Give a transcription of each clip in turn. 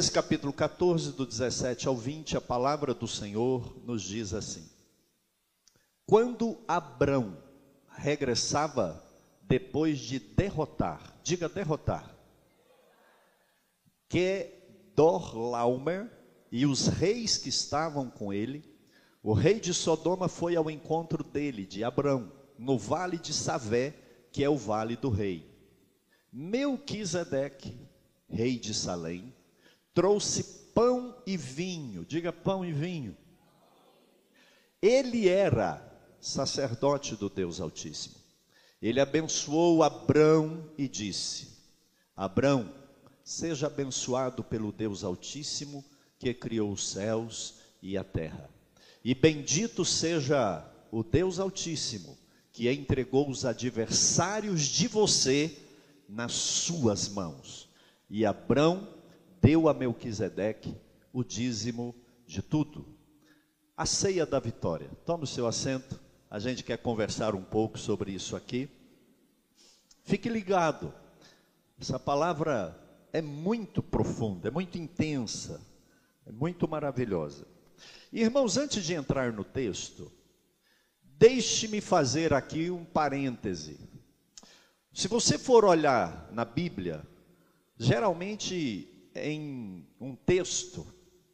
Gênesis capítulo 14, do 17 ao 20, a palavra do Senhor nos diz assim: Quando Abrão regressava depois de derrotar, diga derrotar, que Dorlaomer e os reis que estavam com ele, o rei de Sodoma foi ao encontro dele, de Abrão, no vale de Savé, que é o vale do rei. Melquisedeque, rei de Salém, trouxe pão e vinho, diga pão e vinho. Ele era sacerdote do Deus Altíssimo. Ele abençoou Abrão e disse: Abrão, seja abençoado pelo Deus Altíssimo que criou os céus e a terra. E bendito seja o Deus Altíssimo que entregou os adversários de você nas suas mãos. E Abrão deu a Melquisedeque o dízimo de tudo. A ceia da vitória. Tome o seu assento. A gente quer conversar um pouco sobre isso aqui. Fique ligado. Essa palavra é muito profunda, é muito intensa, é muito maravilhosa. Irmãos, antes de entrar no texto, deixe-me fazer aqui um parêntese. Se você for olhar na Bíblia, geralmente em um texto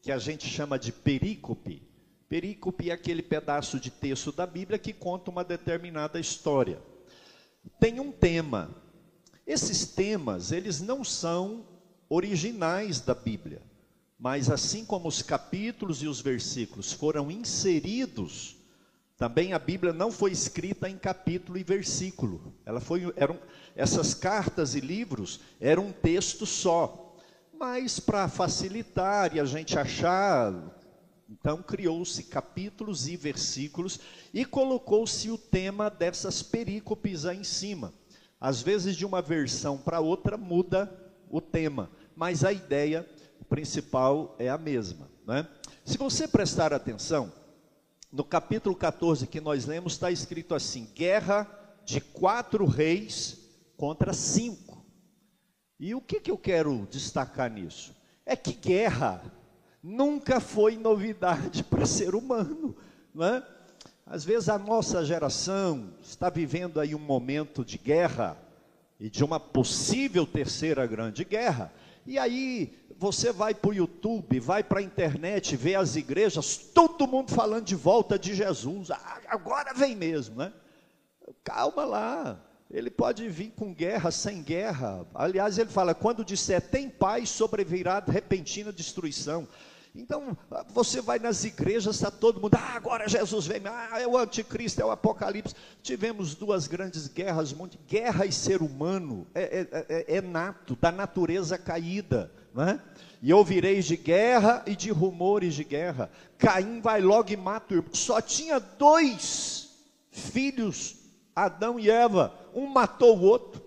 que a gente chama de perícope. Perícope é aquele pedaço de texto da Bíblia que conta uma determinada história. Tem um tema. Esses temas, eles não são originais da Bíblia, mas assim como os capítulos e os versículos foram inseridos, também a Bíblia não foi escrita em capítulo e versículo. Ela foi, eram, essas cartas e livros eram um texto só. Mas para facilitar e a gente achar, então criou-se capítulos e versículos e colocou-se o tema dessas perícopes aí em cima. Às vezes de uma versão para outra muda o tema, mas a ideia principal é a mesma. Né? Se você prestar atenção, no capítulo 14 que nós lemos está escrito assim: guerra de quatro reis contra cinco. E o que, que eu quero destacar nisso? É que guerra nunca foi novidade para ser humano, não é? Às vezes a nossa geração está vivendo aí um momento de guerra e de uma possível terceira grande guerra. E aí você vai para o YouTube, vai para a internet, vê as igrejas, todo mundo falando de volta de Jesus. Ah, agora vem mesmo, né? Calma lá, ele pode vir com guerra, sem guerra. Aliás, ele fala: quando disser tem paz, sobrevirá repentina destruição. Então, você vai nas igrejas, está todo mundo, ah, agora Jesus vem, ah, é o anticristo, é o apocalipse. Tivemos duas grandes guerras, guerra e ser humano é, é, é, é nato, da natureza caída, não é? E ouvireis de guerra e de rumores de guerra. Caim vai logo e mata o irmão. Só tinha dois filhos Adão e Eva, um matou o outro,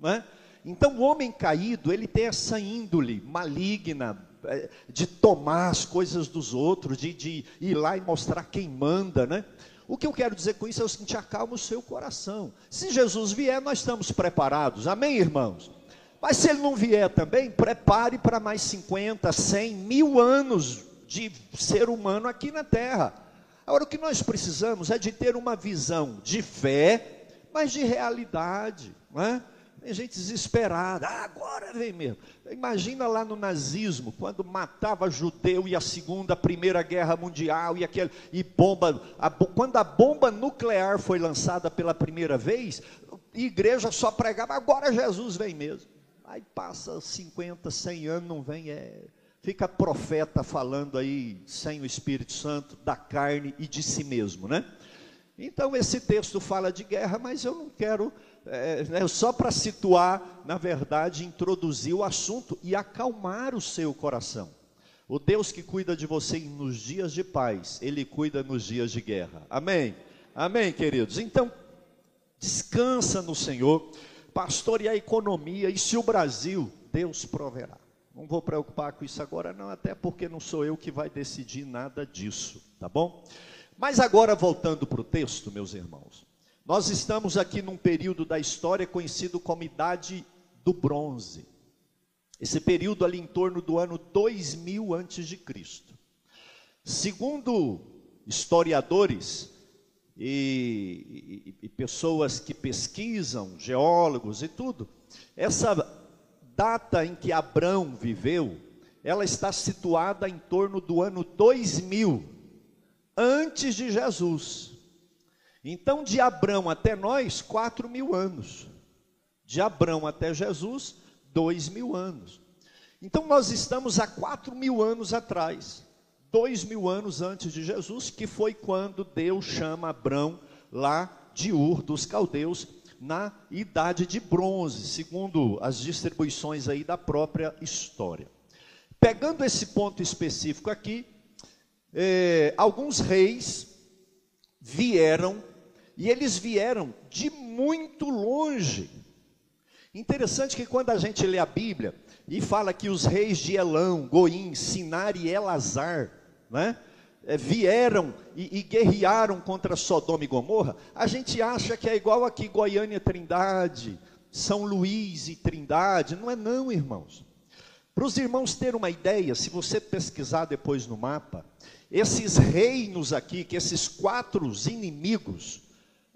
né? Então o homem caído, ele tem essa índole maligna é, de tomar as coisas dos outros, de, de ir lá e mostrar quem manda, né? O que eu quero dizer com isso é o seguinte: acalma o seu coração. Se Jesus vier, nós estamos preparados, amém, irmãos? Mas se ele não vier também, prepare para mais 50, 100, mil anos de ser humano aqui na terra. Agora, o que nós precisamos é de ter uma visão de fé, mas de realidade, não é? Tem gente desesperada, ah, agora vem mesmo. Imagina lá no nazismo, quando matava judeu e a segunda, a primeira guerra mundial e aquele e bomba, a, quando a bomba nuclear foi lançada pela primeira vez, a igreja só pregava, agora Jesus vem mesmo. Aí passa 50, 100 anos, não vem, é fica profeta falando aí sem o Espírito Santo, da carne e de si mesmo, né? Então esse texto fala de guerra, mas eu não quero, é, né, só para situar, na verdade, introduzir o assunto e acalmar o seu coração. O Deus que cuida de você nos dias de paz, Ele cuida nos dias de guerra. Amém? Amém, queridos? Então, descansa no Senhor, pastoreie a economia, e se o Brasil, Deus proverá. Não vou preocupar com isso agora, não, até porque não sou eu que vai decidir nada disso, tá bom? Mas agora, voltando para o texto, meus irmãos, nós estamos aqui num período da história conhecido como Idade do Bronze. Esse período ali em torno do ano 2000 antes de Cristo. Segundo historiadores e, e, e pessoas que pesquisam, geólogos e tudo, essa data em que Abrão viveu, ela está situada em torno do ano 2000 antes de Jesus. Então, de Abrão até nós, quatro mil anos. De Abrão até Jesus, dois mil anos. Então, nós estamos há quatro mil anos atrás, dois mil anos antes de Jesus, que foi quando Deus chama Abrão lá de Ur dos Caldeus, na idade de bronze, segundo as distribuições aí da própria história. Pegando esse ponto específico aqui, é, alguns reis vieram, e eles vieram de muito longe. Interessante que quando a gente lê a Bíblia e fala que os reis de Elão, Goim, Sinar e Elazar, né, é, vieram e, e guerrearam contra Sodoma e Gomorra, a gente acha que é igual aqui Goiânia Trindade, São Luís e Trindade. Não é não, irmãos. Para os irmãos terem uma ideia, se você pesquisar depois no mapa, esses reinos aqui, que esses quatro inimigos,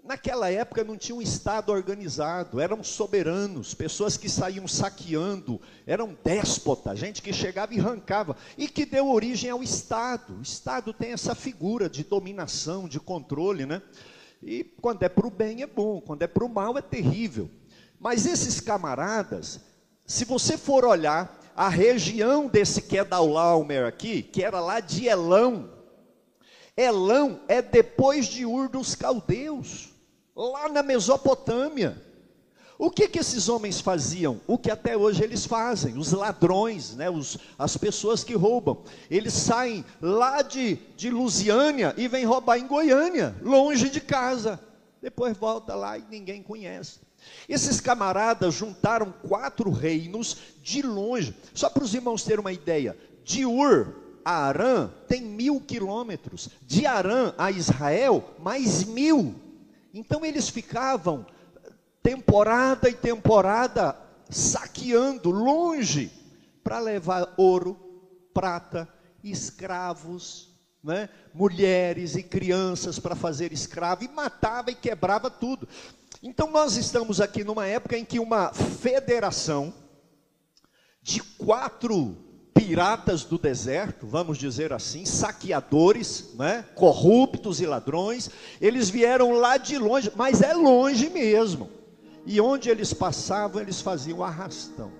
naquela época não tinha um Estado organizado, eram soberanos, pessoas que saíam saqueando, eram déspotas, gente que chegava e arrancava, e que deu origem ao Estado. O Estado tem essa figura de dominação, de controle, né? E quando é para o bem é bom, quando é para o mal é terrível. Mas esses camaradas, se você for olhar a região desse Kedalaomer aqui, que era lá de Elão. Elão é depois de Ur dos Caldeus, lá na Mesopotâmia. O que que esses homens faziam? O que até hoje eles fazem, os ladrões, né, os, as pessoas que roubam. Eles saem lá de, de Lusiânia e vêm roubar em Goiânia, longe de casa. Depois volta lá e ninguém conhece. Esses camaradas juntaram quatro reinos de longe. Só para os irmãos terem uma ideia, de Ur a Arã tem mil quilômetros, de Arã a Israel, mais mil. Então eles ficavam temporada e temporada saqueando longe para levar ouro, prata, escravos, né? mulheres e crianças para fazer escravo, e matava e quebrava tudo. Então nós estamos aqui numa época em que uma federação de quatro piratas do deserto, vamos dizer assim, saqueadores, né, corruptos e ladrões, eles vieram lá de longe, mas é longe mesmo. E onde eles passavam, eles faziam arrastão.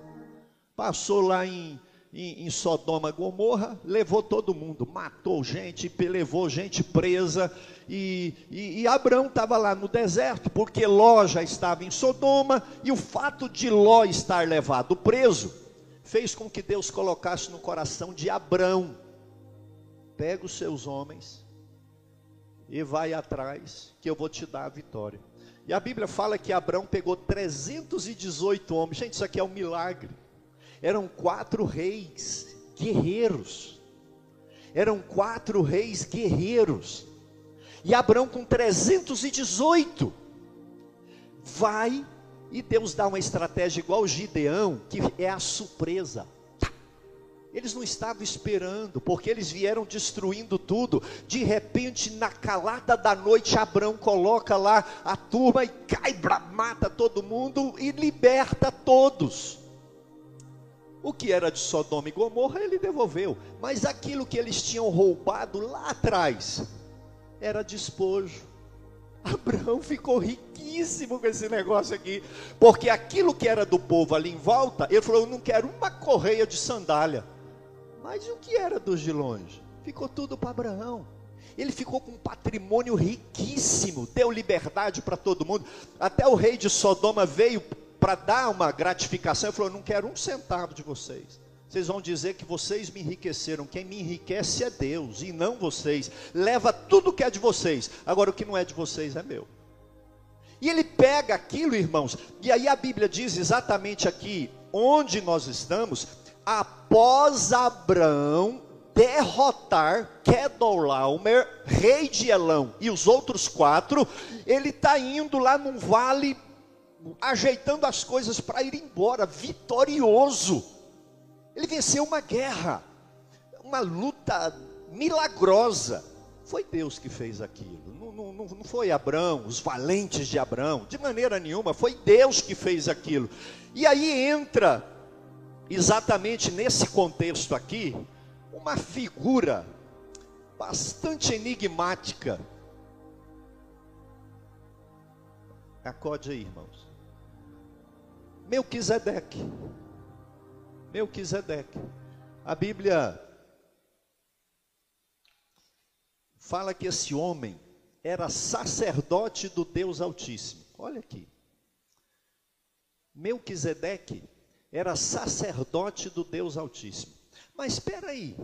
Passou lá em em, em Sodoma Gomorra, levou todo mundo, matou gente, levou gente presa, e, e, e Abraão estava lá no deserto, porque Ló já estava em Sodoma, e o fato de Ló estar levado preso, fez com que Deus colocasse no coração de Abraão, pega os seus homens, e vai atrás, que eu vou te dar a vitória. E a Bíblia fala que Abraão pegou 318 homens, gente, isso aqui é um milagre, eram quatro reis guerreiros. Eram quatro reis guerreiros. E Abraão com 318 vai e Deus dá uma estratégia igual Gideão, que é a surpresa. Eles não estavam esperando, porque eles vieram destruindo tudo. De repente, na calada da noite, Abraão coloca lá a turma e cai, mata todo mundo e liberta todos. O que era de Sodoma e Gomorra, ele devolveu. Mas aquilo que eles tinham roubado lá atrás, era despojo. Abraão ficou riquíssimo com esse negócio aqui, porque aquilo que era do povo ali em volta, ele falou: Eu não quero uma correia de sandália. Mas o que era dos de longe? Ficou tudo para Abraão. Ele ficou com um patrimônio riquíssimo, deu liberdade para todo mundo. Até o rei de Sodoma veio para dar uma gratificação, ele falou: Não quero um centavo de vocês. Vocês vão dizer que vocês me enriqueceram. Quem me enriquece é Deus e não vocês. Leva tudo que é de vocês. Agora o que não é de vocês é meu. E ele pega aquilo, irmãos, e aí a Bíblia diz exatamente aqui onde nós estamos, após Abraão derrotar Kedorlaomer, rei de Elão, e os outros quatro, ele está indo lá num vale ajeitando as coisas para ir embora, vitorioso. Ele venceu uma guerra, uma luta milagrosa. Foi Deus que fez aquilo, não, não, não foi Abraão, os valentes de Abraão, de maneira nenhuma, foi Deus que fez aquilo. E aí entra, exatamente nesse contexto aqui, uma figura bastante enigmática. Acode aí, irmãos. Melquisedeque. Melquisedeque. A Bíblia fala que esse homem era sacerdote do Deus Altíssimo. Olha aqui. Melquisedeque era sacerdote do Deus Altíssimo. Mas espera aí.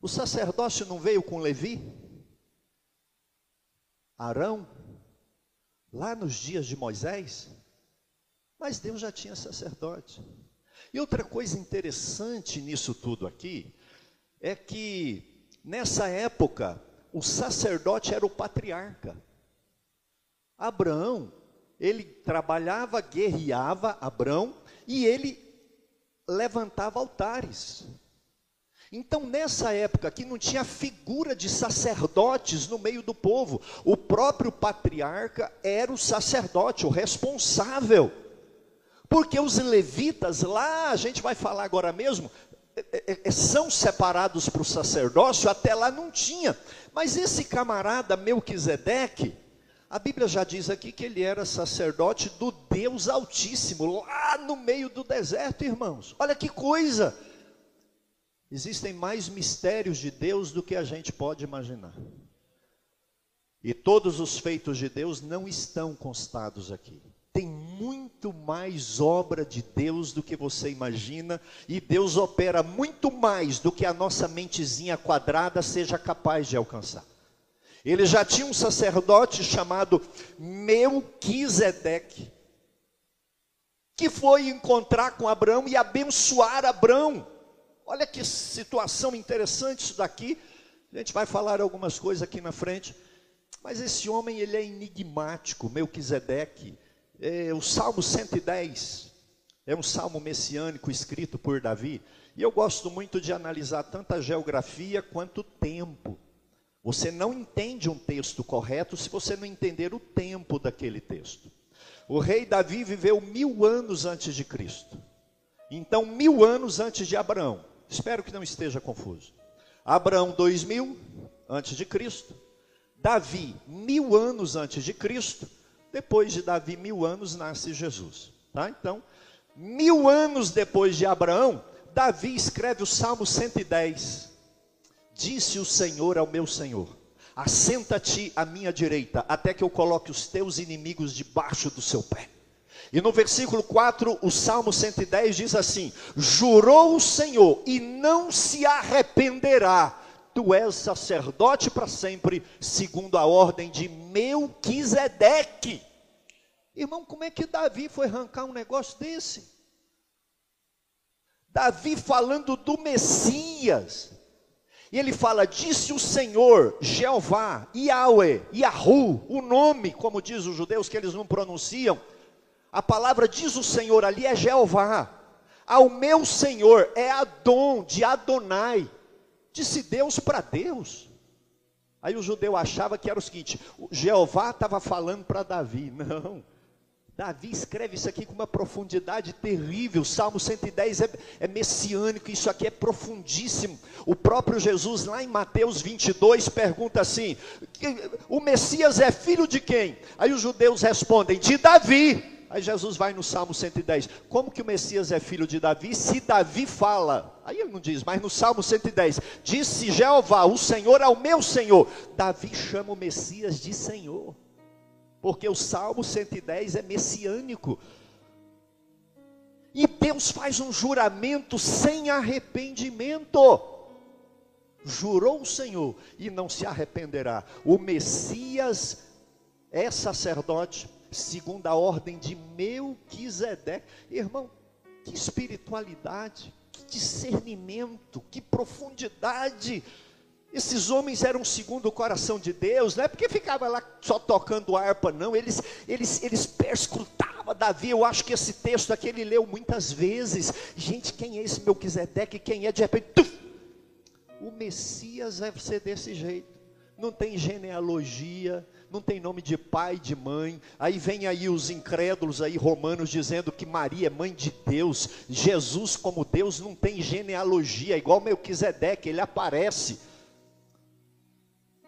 O sacerdócio não veio com Levi? Arão? Lá nos dias de Moisés? Mas Deus já tinha sacerdote. E outra coisa interessante nisso tudo aqui é que nessa época o sacerdote era o patriarca. Abraão, ele trabalhava, guerreava, Abraão, e ele levantava altares. Então, nessa época que não tinha figura de sacerdotes no meio do povo, o próprio patriarca era o sacerdote, o responsável. Porque os levitas, lá a gente vai falar agora mesmo, é, é, é, são separados para o sacerdócio, até lá não tinha. Mas esse camarada Melquisedeque, a Bíblia já diz aqui que ele era sacerdote do Deus Altíssimo, lá no meio do deserto, irmãos. Olha que coisa! Existem mais mistérios de Deus do que a gente pode imaginar. E todos os feitos de Deus não estão constados aqui. Tem muito mais obra de Deus do que você imagina, e Deus opera muito mais do que a nossa mentezinha quadrada seja capaz de alcançar. Ele já tinha um sacerdote chamado Melquisedeque, que foi encontrar com Abraão e abençoar Abraão. Olha que situação interessante isso daqui. A gente vai falar algumas coisas aqui na frente. Mas esse homem, ele é enigmático, Melquisedeque. É, o Salmo 110 é um salmo messiânico escrito por Davi. E eu gosto muito de analisar tanto a geografia quanto o tempo. Você não entende um texto correto se você não entender o tempo daquele texto. O rei Davi viveu mil anos antes de Cristo. Então, mil anos antes de Abraão. Espero que não esteja confuso. Abraão, dois mil antes de Cristo. Davi, mil anos antes de Cristo. Depois de Davi, mil anos, nasce Jesus. Tá? Então, mil anos depois de Abraão, Davi escreve o Salmo 110. Disse o Senhor ao meu Senhor: Assenta-te à minha direita, até que eu coloque os teus inimigos debaixo do seu pé. E no versículo 4, o Salmo 110 diz assim: Jurou o Senhor e não se arrependerá, tu és sacerdote para sempre, segundo a ordem de Melquisedeque. Irmão, como é que Davi foi arrancar um negócio desse? Davi falando do Messias. E ele fala: Disse o Senhor, Jeová, Yahweh, Yahu, o nome, como diz os judeus que eles não pronunciam a palavra diz o Senhor ali é Jeová. Ao meu Senhor é Adon, de Adonai. Disse Deus para Deus. Aí o judeu achava que era o seguinte: o Jeová estava falando para Davi. Não. Davi escreve isso aqui com uma profundidade terrível. Salmo 110 é, é, messiânico, isso aqui é profundíssimo. O próprio Jesus, lá em Mateus 22, pergunta assim: O Messias é filho de quem? Aí os judeus respondem: De Davi. Aí Jesus vai no Salmo 110. Como que o Messias é filho de Davi? Se Davi fala, aí ele não diz, mas no Salmo 110, disse Jeová, o Senhor ao meu Senhor. Davi chama o Messias de Senhor, porque o Salmo 110 é messiânico. E Deus faz um juramento sem arrependimento. Jurou o Senhor e não se arrependerá. O Messias é sacerdote, segundo a ordem de Melquisedeque. Irmão, que espiritualidade, que discernimento, que profundidade. Esses homens eram segundo o coração de Deus, não é porque ficava lá só tocando harpa, não, eles, eles, eles perscrutavam Davi, eu acho que esse texto aqui ele leu muitas vezes. Gente, quem é esse Melquisedeque? Quem é de repente? Tuf! O Messias deve ser desse jeito. Não tem genealogia, não tem nome de pai, de mãe. Aí vem aí os incrédulos aí romanos dizendo que Maria é mãe de Deus. Jesus como Deus não tem genealogia, igual Melquisedeque, ele aparece.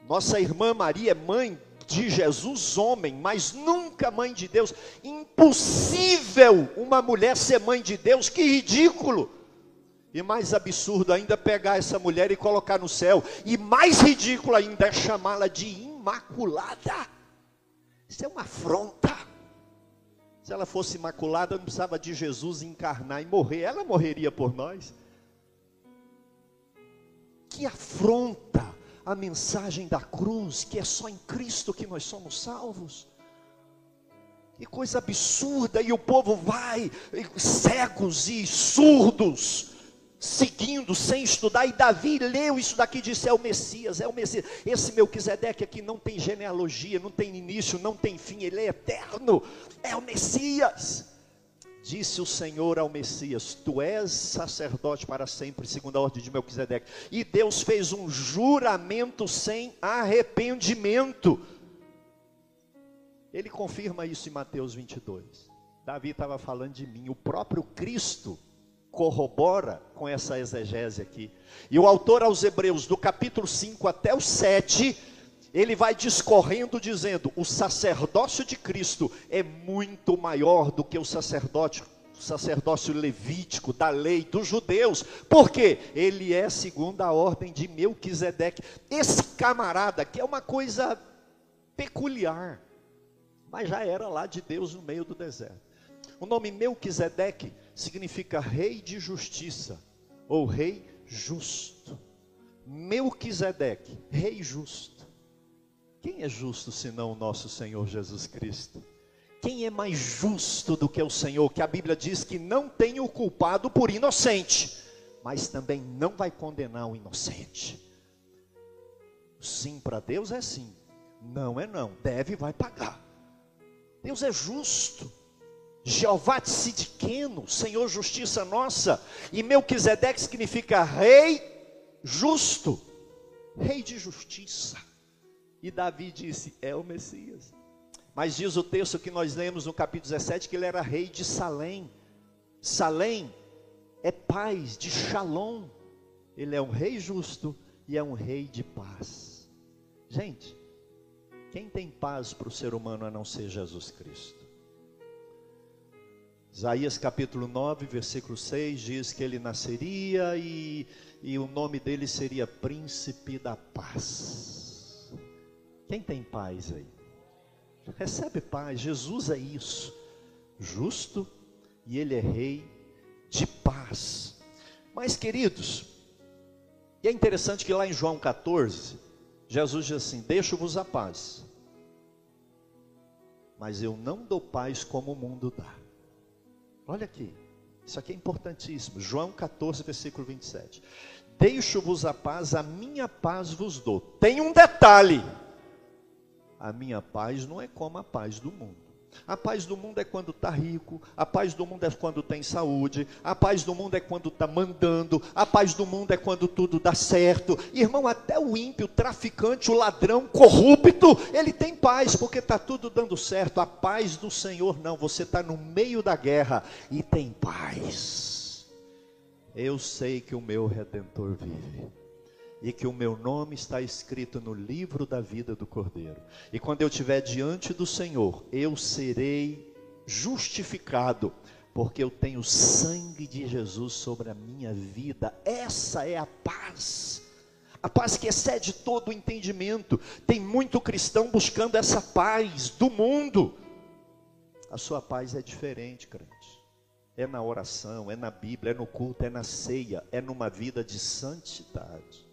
Nossa irmã Maria é mãe de Jesus, homem, mas nunca mãe de Deus. Impossível uma mulher ser mãe de Deus, que ridículo. E mais absurdo ainda pegar essa mulher e colocar no céu. E mais ridículo ainda é chamá-la de imaculada. Isso é uma afronta. Se ela fosse imaculada, não precisava de Jesus encarnar e morrer. Ela morreria por nós. Que afronta a mensagem da cruz, que é só em Cristo que nós somos salvos. Que coisa absurda, e o povo vai, cegos e surdos, seguindo, sem estudar, e Davi leu isso daqui e disse: é o Messias, é o Messias. Esse Melquisedeque aqui não tem genealogia, não tem início, não tem fim, ele é eterno, é o Messias. Disse o Senhor ao Messias: Tu és sacerdote para sempre, segundo a ordem de Melquisedeque. E Deus fez um juramento sem arrependimento. Ele confirma isso em Mateus 22. Davi estava falando de mim, o próprio Cristo corrobora com essa exegese aqui. E o autor aos Hebreus, do capítulo 5 até o 7, ele vai discorrendo dizendo: o sacerdócio de Cristo é muito maior do que o sacerdote o sacerdócio levítico da lei dos judeus, porque ele é segundo a ordem de Melquisedeque. Esse camarada que é uma coisa peculiar, mas já era lá de Deus no meio do deserto. O nome Melquisedeque significa rei de justiça ou rei justo. Melquisedeque, rei justo. Quem é justo senão o nosso Senhor Jesus Cristo? Quem é mais justo do que o Senhor? Que a Bíblia diz que não tem o culpado por inocente, mas também não vai condenar o inocente. Sim para Deus é sim, não é não, deve vai pagar. Deus é justo. Jeová Tzidkeno, Senhor justiça nossa, e Melquisedeque significa rei justo, rei de justiça. E Davi disse: É o Messias. Mas diz o texto que nós lemos no capítulo 17 que ele era rei de Salém. Salém é paz de Shalom. Ele é um rei justo e é um rei de paz. Gente, quem tem paz para o ser humano a não ser Jesus Cristo? Isaías capítulo 9, versículo 6 diz que ele nasceria e, e o nome dele seria Príncipe da Paz. Quem tem paz aí? Recebe paz. Jesus é isso. Justo e ele é rei de paz. Mas, queridos, e é interessante que lá em João 14, Jesus diz assim: Deixo-vos a paz, mas eu não dou paz como o mundo dá. Olha aqui, isso aqui é importantíssimo. João 14, versículo 27. Deixo-vos a paz, a minha paz vos dou. Tem um detalhe a minha paz não é como a paz do mundo. A paz do mundo é quando está rico, a paz do mundo é quando tem saúde, a paz do mundo é quando está mandando, a paz do mundo é quando tudo dá certo. Irmão, até o ímpio, o traficante, o ladrão, corrupto, ele tem paz, porque está tudo dando certo. A paz do Senhor não, você está no meio da guerra e tem paz. Eu sei que o meu redentor vive e que o meu nome está escrito no livro da vida do Cordeiro. E quando eu estiver diante do Senhor, eu serei justificado, porque eu tenho sangue de Jesus sobre a minha vida. Essa é a paz. A paz que excede todo o entendimento. Tem muito cristão buscando essa paz do mundo. A sua paz é diferente, crente. É na oração, é na Bíblia, é no culto, é na ceia, é numa vida de santidade.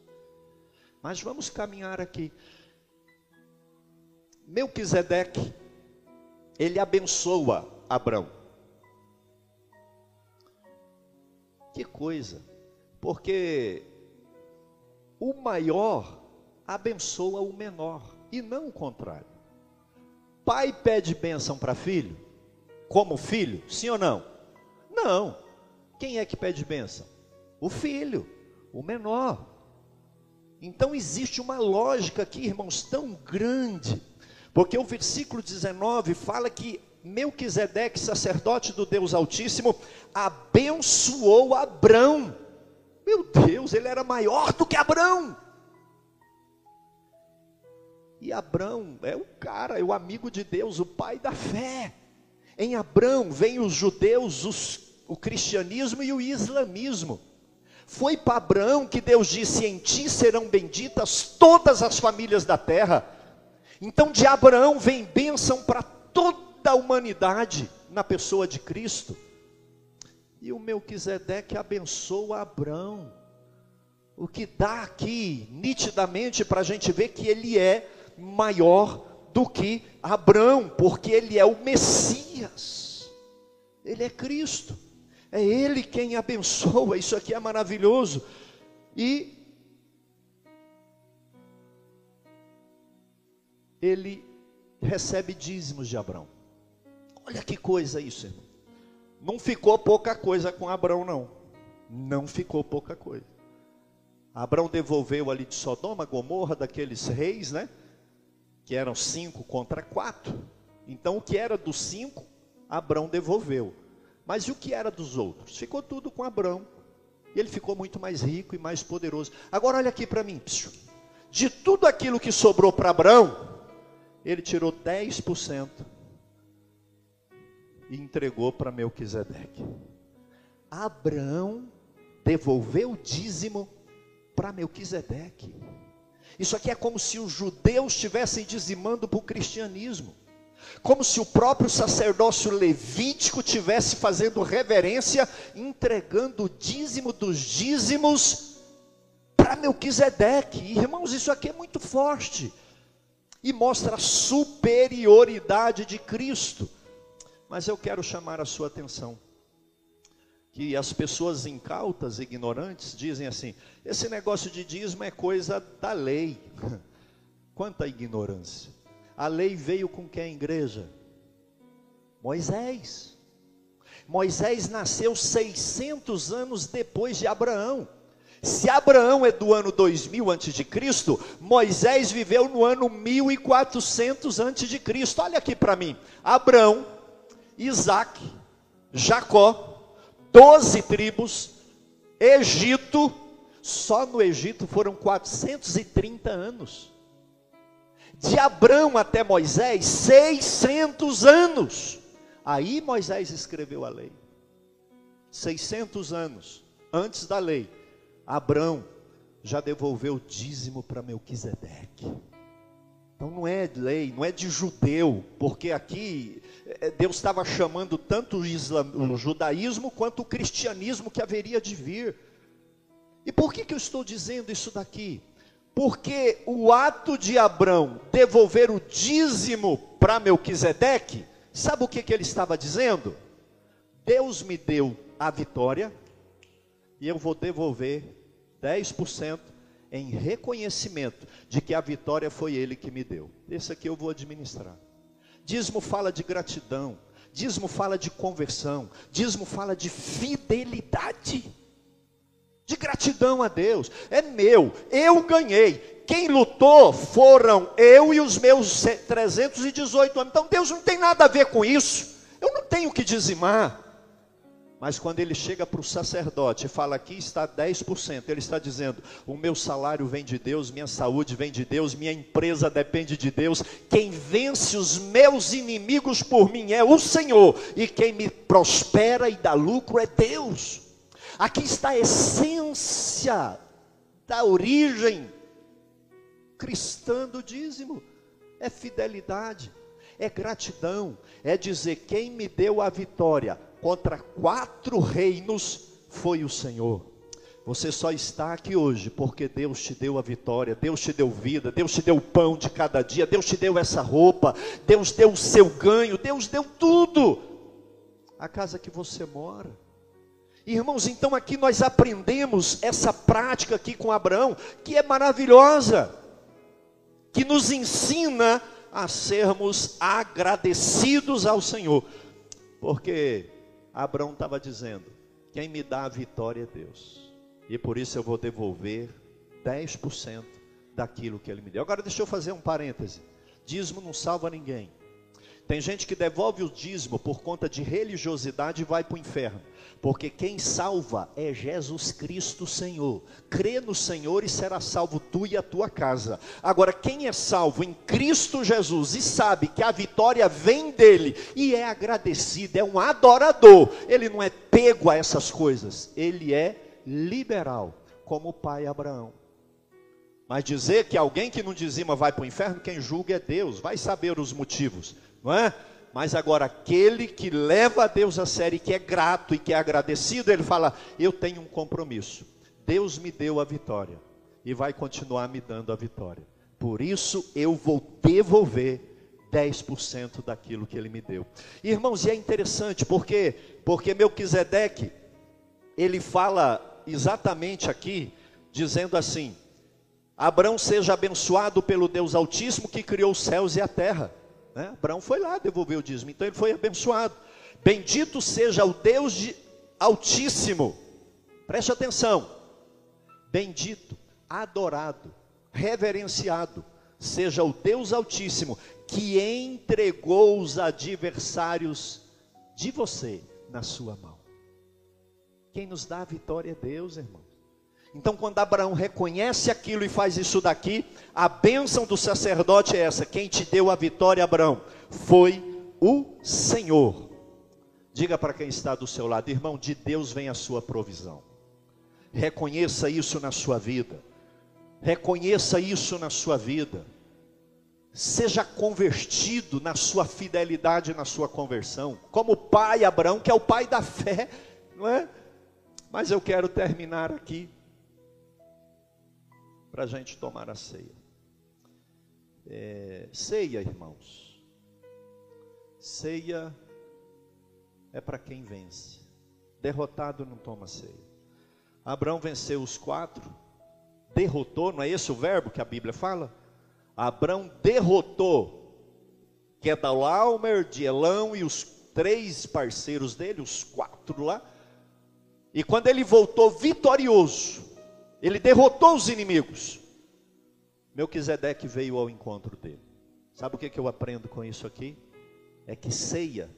Mas vamos caminhar aqui. Melquisedeque, ele abençoa Abraão. Que coisa, porque o maior abençoa o menor, e não o contrário. Pai pede bênção para filho, como filho? Sim ou não? Não. Quem é que pede bênção? O filho, o menor. Então existe uma lógica aqui, irmãos, tão grande, porque o versículo 19 fala que Melquisedeque, sacerdote do Deus Altíssimo, abençoou Abrão. Meu Deus, ele era maior do que Abrão. E Abrão é o cara, é o amigo de Deus, o pai da fé. Em Abrão vêm os judeus, os, o cristianismo e o islamismo. Foi para Abraão que Deus disse: Em ti serão benditas todas as famílias da terra. Então, de Abraão vem bênção para toda a humanidade na pessoa de Cristo. E o Melquisedeque abençoa Abraão. O que dá aqui, nitidamente, para a gente ver que ele é maior do que Abraão, porque ele é o Messias, ele é Cristo. É Ele quem abençoa, isso aqui é maravilhoso. E ele recebe dízimos de Abraão. Olha que coisa isso, irmão. Não ficou pouca coisa com Abraão, não. Não ficou pouca coisa. Abraão devolveu ali de Sodoma, Gomorra, daqueles reis, né? Que eram cinco contra quatro. Então o que era dos cinco, Abraão devolveu. Mas e o que era dos outros? Ficou tudo com Abraão. E ele ficou muito mais rico e mais poderoso. Agora olha aqui para mim. De tudo aquilo que sobrou para Abraão, ele tirou 10% e entregou para Melquisedeque. Abraão devolveu o dízimo para Melquisedeque. Isso aqui é como se os judeus estivessem dizimando para o cristianismo como se o próprio sacerdócio levítico tivesse fazendo reverência, entregando o dízimo dos dízimos para Melquisedeque. Irmãos, isso aqui é muito forte e mostra a superioridade de Cristo. Mas eu quero chamar a sua atenção que as pessoas incautas, ignorantes, dizem assim: esse negócio de dízimo é coisa da lei. Quanta ignorância! A lei veio com quem, igreja? Moisés. Moisés nasceu 600 anos depois de Abraão. Se Abraão é do ano 2000 antes de Cristo, Moisés viveu no ano 1400 antes de Cristo. Olha aqui para mim. Abraão, Isaac, Jacó, doze tribos, Egito, só no Egito foram 430 anos de Abraão até Moisés, 600 anos. Aí Moisés escreveu a lei. 600 anos antes da lei, Abraão já devolveu o dízimo para Melquisedeque. Então não é lei, não é de judeu, porque aqui eh, Deus estava chamando tanto o, islam, o judaísmo quanto o cristianismo que haveria de vir. E por que, que eu estou dizendo isso daqui? Porque o ato de Abraão devolver o dízimo para Melquisedeque, sabe o que, que ele estava dizendo? Deus me deu a vitória e eu vou devolver 10% em reconhecimento de que a vitória foi ele que me deu. Esse aqui eu vou administrar. Dízimo fala de gratidão, dízimo fala de conversão, dízimo fala de fidelidade de gratidão a Deus. É meu, eu ganhei. Quem lutou foram eu e os meus 318 anos. Então Deus não tem nada a ver com isso. Eu não tenho que dizimar. Mas quando ele chega para o sacerdote e fala aqui está 10%, ele está dizendo: o meu salário vem de Deus, minha saúde vem de Deus, minha empresa depende de Deus. Quem vence os meus inimigos por mim é o Senhor, e quem me prospera e dá lucro é Deus. Aqui está a essência da origem cristã do dízimo: é fidelidade, é gratidão, é dizer: quem me deu a vitória contra quatro reinos foi o Senhor. Você só está aqui hoje porque Deus te deu a vitória, Deus te deu vida, Deus te deu o pão de cada dia, Deus te deu essa roupa, Deus deu o seu ganho, Deus deu tudo. A casa que você mora, Irmãos, então aqui nós aprendemos essa prática aqui com Abraão, que é maravilhosa, que nos ensina a sermos agradecidos ao Senhor. Porque Abraão estava dizendo: quem me dá a vitória é Deus. E por isso eu vou devolver 10% daquilo que ele me deu. Agora deixa eu fazer um parêntese. Dízimo não salva ninguém. Tem gente que devolve o dízimo por conta de religiosidade e vai para o inferno. Porque quem salva é Jesus Cristo Senhor. Crê no Senhor e será salvo tu e a tua casa. Agora, quem é salvo em Cristo Jesus e sabe que a vitória vem dele e é agradecido, é um adorador, ele não é pego a essas coisas, ele é liberal, como o pai Abraão. Mas dizer que alguém que não dizima vai para o inferno, quem julga é Deus, vai saber os motivos não é? Mas agora, aquele que leva a Deus a sério, que é grato e que é agradecido, ele fala: Eu tenho um compromisso. Deus me deu a vitória e vai continuar me dando a vitória. Por isso eu vou devolver 10% daquilo que ele me deu. Irmãos, e é interessante porque porque Melquisedeque ele fala exatamente aqui dizendo assim: Abraão seja abençoado pelo Deus Altíssimo que criou os céus e a terra. Né? Abraão foi lá devolver o dízimo, então ele foi abençoado. Bendito seja o Deus de Altíssimo, preste atenção. Bendito, adorado, reverenciado, seja o Deus Altíssimo, que entregou os adversários de você na sua mão. Quem nos dá a vitória é Deus, irmão. Então, quando Abraão reconhece aquilo e faz isso daqui, a bênção do sacerdote é essa: quem te deu a vitória, Abraão, foi o Senhor. Diga para quem está do seu lado, irmão, de Deus vem a sua provisão. Reconheça isso na sua vida. Reconheça isso na sua vida. Seja convertido na sua fidelidade, na sua conversão, como o pai Abraão, que é o pai da fé, não é? Mas eu quero terminar aqui para a gente tomar a ceia. É, ceia, irmãos. Ceia é para quem vence. Derrotado não toma ceia. Abraão venceu os quatro, derrotou, não é esse o verbo que a Bíblia fala? Abraão derrotou Kedalaomer, Dielão e os três parceiros dele, os quatro lá. E quando ele voltou vitorioso, ele derrotou os inimigos. Melquisedeque veio ao encontro dele. Sabe o que, eu aprendo com isso aqui? É que ceia.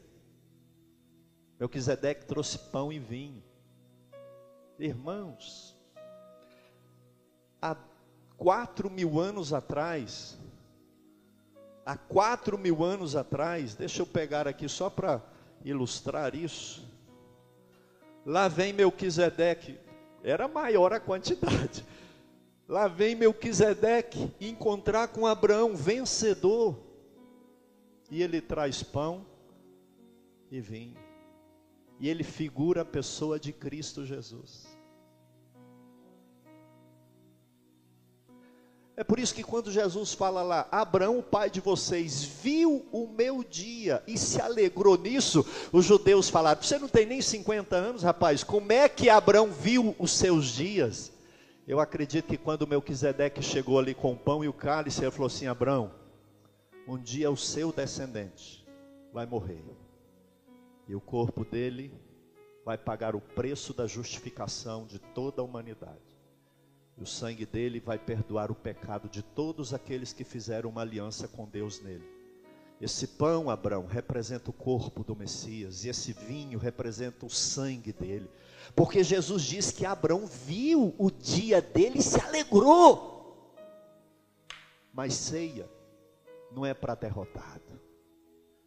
Melquisedeque trouxe pão e vinho. Irmãos, há quatro mil anos atrás, há quatro mil anos atrás, deixa eu pegar aqui só para ilustrar isso. Lá vem Melquisedeque, era maior a quantidade. Lá vem Melquisedeque encontrar com Abraão, vencedor. E ele traz pão e vinho. E ele figura a pessoa de Cristo Jesus. É por isso que quando Jesus fala lá, Abraão, o pai de vocês, viu o meu dia e se alegrou nisso, os judeus falaram: Você não tem nem 50 anos, rapaz, como é que Abraão viu os seus dias? Eu acredito que quando Melquisedeque chegou ali com o pão e o cálice, ele falou assim: Abraão, um dia o seu descendente vai morrer, e o corpo dele vai pagar o preço da justificação de toda a humanidade. O sangue dele vai perdoar o pecado de todos aqueles que fizeram uma aliança com Deus nele. Esse pão, Abraão, representa o corpo do Messias, e esse vinho representa o sangue dele. Porque Jesus diz que Abraão viu o dia dele e se alegrou. Mas ceia não é para derrotado,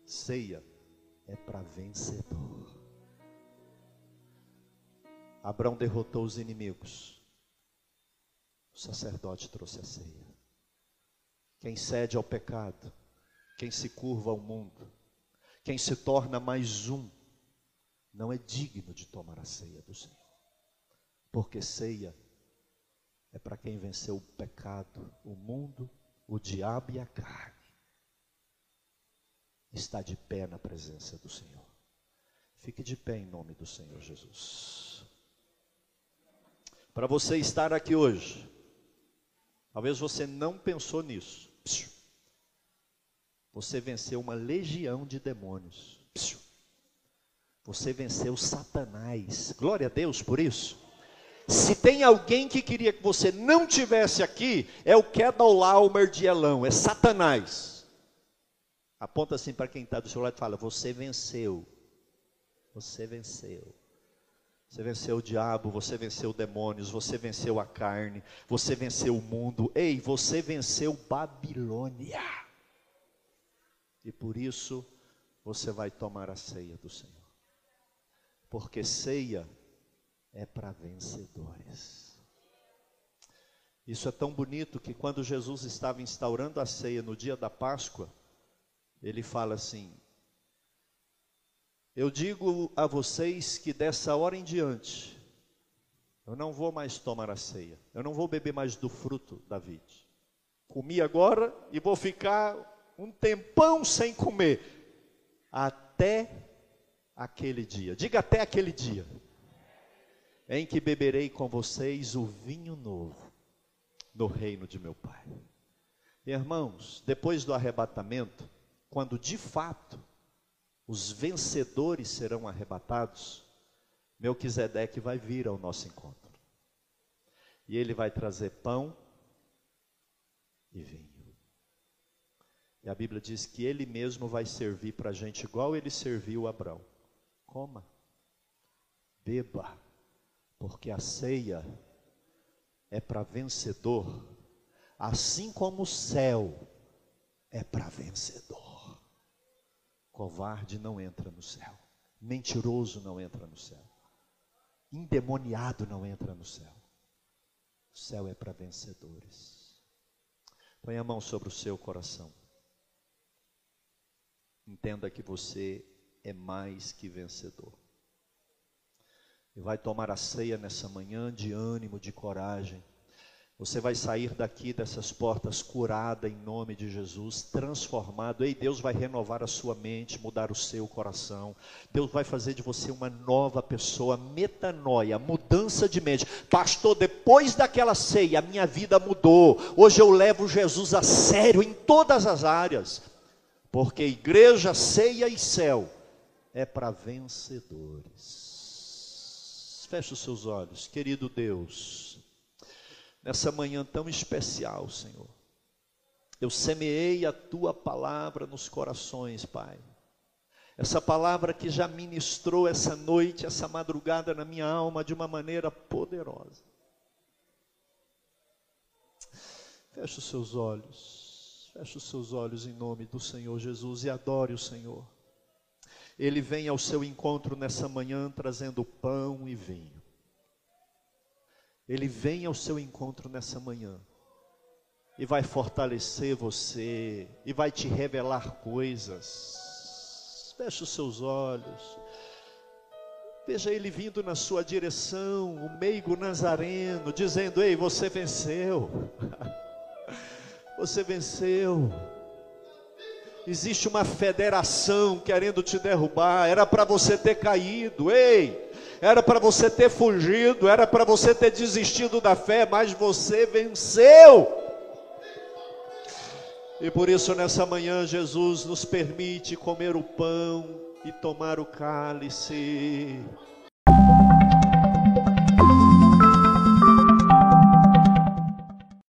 ceia é para vencedor. Abraão derrotou os inimigos sacerdote trouxe a ceia. Quem cede ao pecado, quem se curva ao mundo, quem se torna mais um, não é digno de tomar a ceia do Senhor. Porque ceia é para quem venceu o pecado, o mundo, o diabo e a carne. Está de pé na presença do Senhor. Fique de pé em nome do Senhor Jesus. Para você estar aqui hoje, Talvez você não pensou nisso. Você venceu uma legião de demônios. Você venceu Satanás. Glória a Deus por isso. Se tem alguém que queria que você não tivesse aqui, é o Kedolaumer de Elão, é Satanás. Aponta assim para quem está do seu lado e fala: Você venceu. Você venceu. Você venceu o diabo, você venceu demônios, você venceu a carne, você venceu o mundo. Ei, você venceu Babilônia. E por isso você vai tomar a ceia do Senhor. Porque ceia é para vencedores. Isso é tão bonito que quando Jesus estava instaurando a ceia no dia da Páscoa, ele fala assim: eu digo a vocês que dessa hora em diante, eu não vou mais tomar a ceia, eu não vou beber mais do fruto da vide. Comi agora e vou ficar um tempão sem comer, até aquele dia. Diga até aquele dia, em que beberei com vocês o vinho novo no reino de meu Pai. Irmãos, depois do arrebatamento, quando de fato os vencedores serão arrebatados, Melquisedeque vai vir ao nosso encontro. E ele vai trazer pão e vinho. E a Bíblia diz que ele mesmo vai servir para a gente igual ele serviu a Abraão. Coma, beba, porque a ceia é para vencedor, assim como o céu é para vencedor. Covarde não entra no céu. Mentiroso não entra no céu. Endemoniado não entra no céu. O céu é para vencedores. Põe a mão sobre o seu coração. Entenda que você é mais que vencedor. E vai tomar a ceia nessa manhã de ânimo, de coragem você vai sair daqui dessas portas curada em nome de Jesus, transformado. Ei, Deus vai renovar a sua mente, mudar o seu coração. Deus vai fazer de você uma nova pessoa, metanoia, mudança de mente. Pastor, depois daquela ceia, a minha vida mudou. Hoje eu levo Jesus a sério em todas as áreas. Porque igreja, ceia e céu é para vencedores. Feche os seus olhos, querido Deus nessa manhã tão especial, Senhor. Eu semeei a tua palavra nos corações, Pai. Essa palavra que já ministrou essa noite, essa madrugada na minha alma de uma maneira poderosa. Feche os seus olhos, feche os seus olhos em nome do Senhor Jesus e adore o Senhor. Ele vem ao seu encontro nessa manhã trazendo pão e vinho. Ele vem ao seu encontro nessa manhã e vai fortalecer você e vai te revelar coisas. Feche os seus olhos. Veja ele vindo na sua direção, o meigo nazareno, dizendo: Ei, você venceu. Você venceu. Existe uma federação querendo te derrubar. Era para você ter caído. Ei, era para você ter fugido, era para você ter desistido da fé, mas você venceu. E por isso nessa manhã Jesus nos permite comer o pão e tomar o cálice.